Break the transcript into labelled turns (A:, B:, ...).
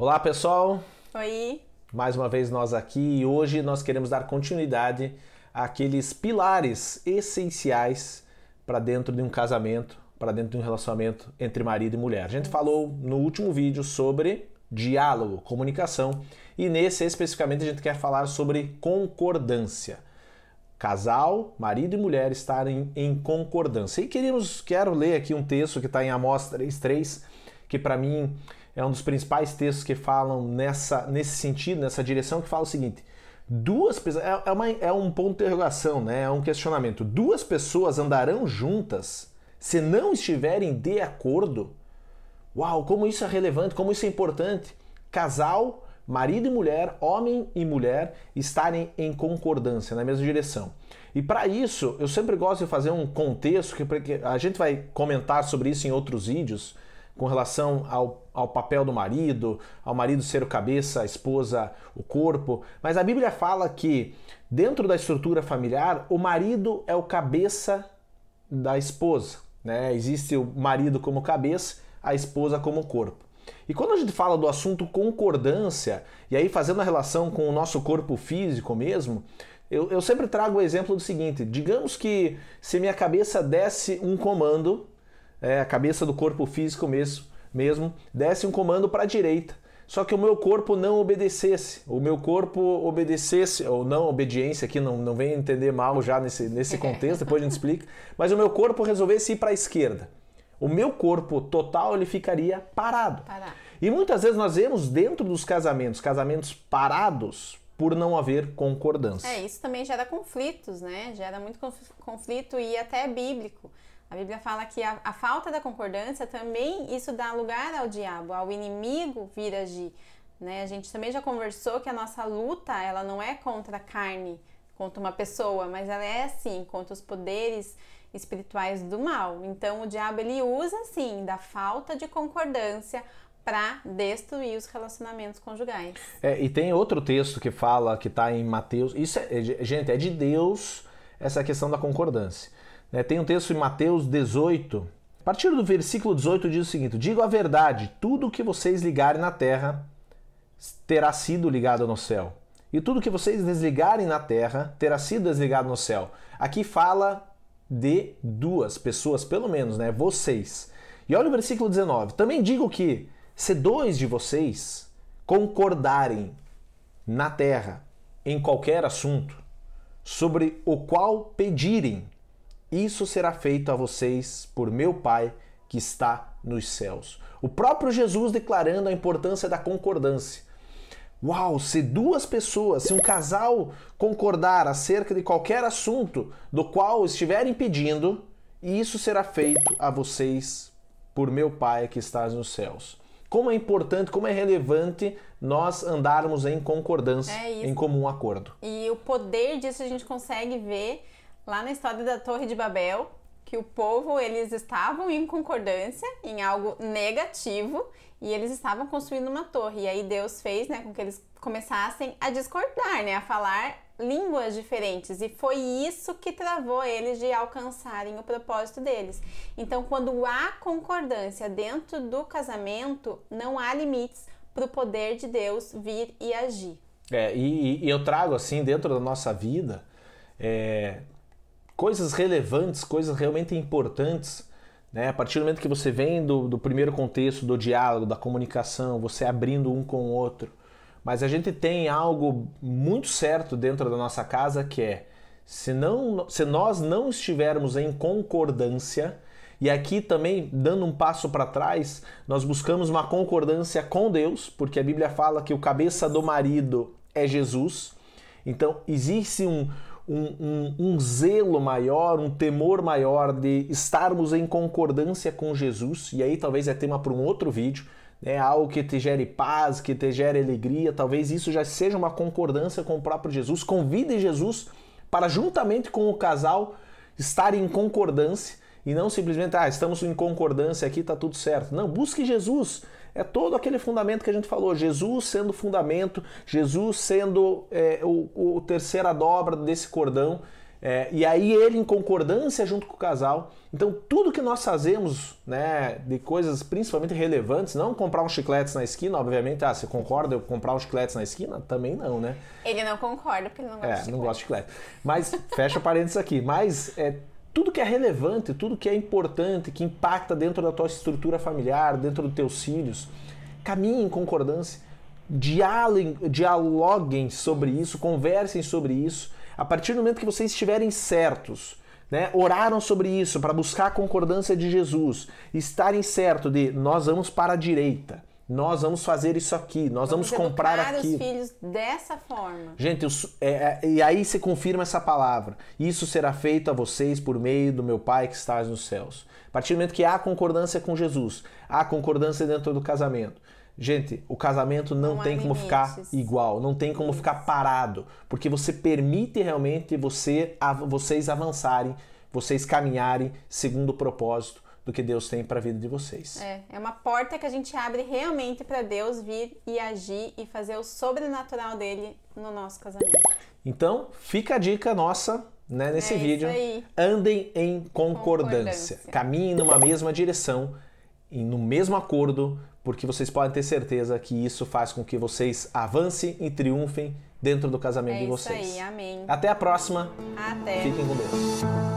A: Olá pessoal,
B: Oi.
A: mais uma vez nós aqui e hoje nós queremos dar continuidade àqueles pilares essenciais para dentro de um casamento, para dentro de um relacionamento entre marido e mulher. A gente falou no último vídeo sobre diálogo, comunicação e nesse especificamente a gente quer falar sobre concordância. Casal, marido e mulher estarem em concordância. E queríamos, quero ler aqui um texto que está em Amós 3.3, que para mim é um dos principais textos que falam nessa, nesse sentido, nessa direção, que fala o seguinte: duas pessoas. É, é, uma, é um ponto de interrogação, né? é um questionamento. Duas pessoas andarão juntas se não estiverem de acordo? Uau, como isso é relevante, como isso é importante. Casal, marido e mulher, homem e mulher estarem em concordância, na mesma direção. E para isso, eu sempre gosto de fazer um contexto que a gente vai comentar sobre isso em outros vídeos com relação ao, ao papel do marido, ao marido ser o cabeça, a esposa o corpo, mas a Bíblia fala que dentro da estrutura familiar, o marido é o cabeça da esposa. Né? Existe o marido como cabeça, a esposa como corpo. E quando a gente fala do assunto concordância, e aí fazendo a relação com o nosso corpo físico mesmo, eu, eu sempre trago o exemplo do seguinte: digamos que se minha cabeça desse um comando é, a cabeça do corpo físico mesmo, mesmo desse um comando para a direita. Só que o meu corpo não obedecesse. O meu corpo obedecesse, ou não obediência aqui, não, não vem entender mal já nesse, nesse contexto, depois a gente explica. Mas o meu corpo resolvesse ir para a esquerda. O meu corpo total ele ficaria parado.
B: Parar.
A: E muitas vezes nós vemos dentro dos casamentos, casamentos parados por não haver concordância.
B: É, isso também gera conflitos, né? Gera muito conflito e até é bíblico. A Bíblia fala que a, a, falta da concordância também isso dá lugar ao diabo, ao inimigo vir agir. Né? A gente também já conversou que a nossa luta ela não é contra a carne, contra uma pessoa, mas ela é assim contra os poderes espirituais do mal. Então o diabo ele usa assim da falta de concordância para destruir os relacionamentos conjugais.
A: É, e tem outro texto que fala que está em Mateus. Isso é, gente, é de Deus essa questão da concordância. Né? Tem um texto em Mateus 18, a partir do versículo 18 diz o seguinte: Digo a verdade, tudo que vocês ligarem na terra terá sido ligado no céu. E tudo que vocês desligarem na terra terá sido desligado no céu. Aqui fala de duas pessoas, pelo menos, né? Vocês. E olha o versículo 19. Também digo que se dois de vocês concordarem na terra em qualquer assunto sobre o qual pedirem, isso será feito a vocês por meu Pai que está nos céus. O próprio Jesus declarando a importância da concordância. Uau, se duas pessoas, se um casal concordar acerca de qualquer assunto do qual estiverem pedindo, isso será feito a vocês por meu Pai que está nos céus. Como é importante, como é relevante nós andarmos em concordância,
B: é
A: em comum acordo.
B: E o poder disso a gente consegue ver lá na história da Torre de Babel, que o povo eles estavam em concordância em algo negativo e eles estavam construindo uma torre. E aí Deus fez, né, com que eles começassem a discordar, né, a falar línguas diferentes. E foi isso que travou eles de alcançarem o propósito deles. Então, quando há concordância dentro do casamento, não há limites para o poder de Deus vir e agir.
A: É, e, e eu trago assim dentro da nossa vida. É, coisas relevantes, coisas realmente importantes. Né? A partir do momento que você vem do, do primeiro contexto do diálogo, da comunicação, você abrindo um com o outro. Mas a gente tem algo muito certo dentro da nossa casa que é se, não, se nós não estivermos em concordância, e aqui também, dando um passo para trás, nós buscamos uma concordância com Deus, porque a Bíblia fala que o cabeça do marido é Jesus. Então, existe um, um, um, um, zelo maior, um temor maior de estarmos em concordância com Jesus, e aí talvez é tema para um outro vídeo, né? algo que te gere paz, que te gere alegria, talvez isso já seja uma concordância com o próprio Jesus. Convide Jesus para, juntamente com o casal, estar em concordância e não simplesmente, ah, estamos em concordância aqui, está tudo certo. Não, busque Jesus. É todo aquele fundamento que a gente falou. Jesus sendo fundamento, Jesus sendo é, o, o terceira dobra desse cordão. É, e aí ele em concordância junto com o casal. Então tudo que nós fazemos, né, de coisas principalmente relevantes, não comprar uns chicletes na esquina, obviamente, ah, você concorda eu comprar uns chicletes na esquina? Também não, né?
B: Ele não concorda porque ele não gosta
A: é,
B: de chiclete.
A: não gosta de chiclete. Mas fecha parênteses aqui, mas é, tudo que é relevante, tudo que é importante, que impacta dentro da tua estrutura familiar, dentro dos teus filhos, caminhe em concordância, dialoguem, dialoguem sobre isso, conversem sobre isso. A partir do momento que vocês estiverem certos, né, oraram sobre isso para buscar a concordância de Jesus, estarem certos de nós vamos para a direita, nós vamos fazer isso aqui, nós vamos, vamos comprar aqui.
B: os filhos dessa forma.
A: Gente, eu, é, é, e aí se confirma essa palavra. Isso será feito a vocês por meio do meu Pai que está nos céus. A partir do momento que há concordância com Jesus, há concordância dentro do casamento. Gente, o casamento não, não tem como limites. ficar igual, não tem como ficar parado, porque você permite realmente você, vocês avançarem, vocês caminharem segundo o propósito do que Deus tem para a vida de vocês.
B: É, é uma porta que a gente abre realmente para Deus vir e agir e fazer o sobrenatural dele no nosso casamento.
A: Então, fica a dica nossa né, nesse é vídeo. Andem em concordância. concordância. Caminhem numa mesma direção, no mesmo acordo, porque vocês podem ter certeza que isso faz com que vocês avancem e triunfem dentro do casamento
B: é
A: de vocês.
B: Isso aí, amém.
A: Até a próxima.
B: Até.
A: Fiquem com Deus.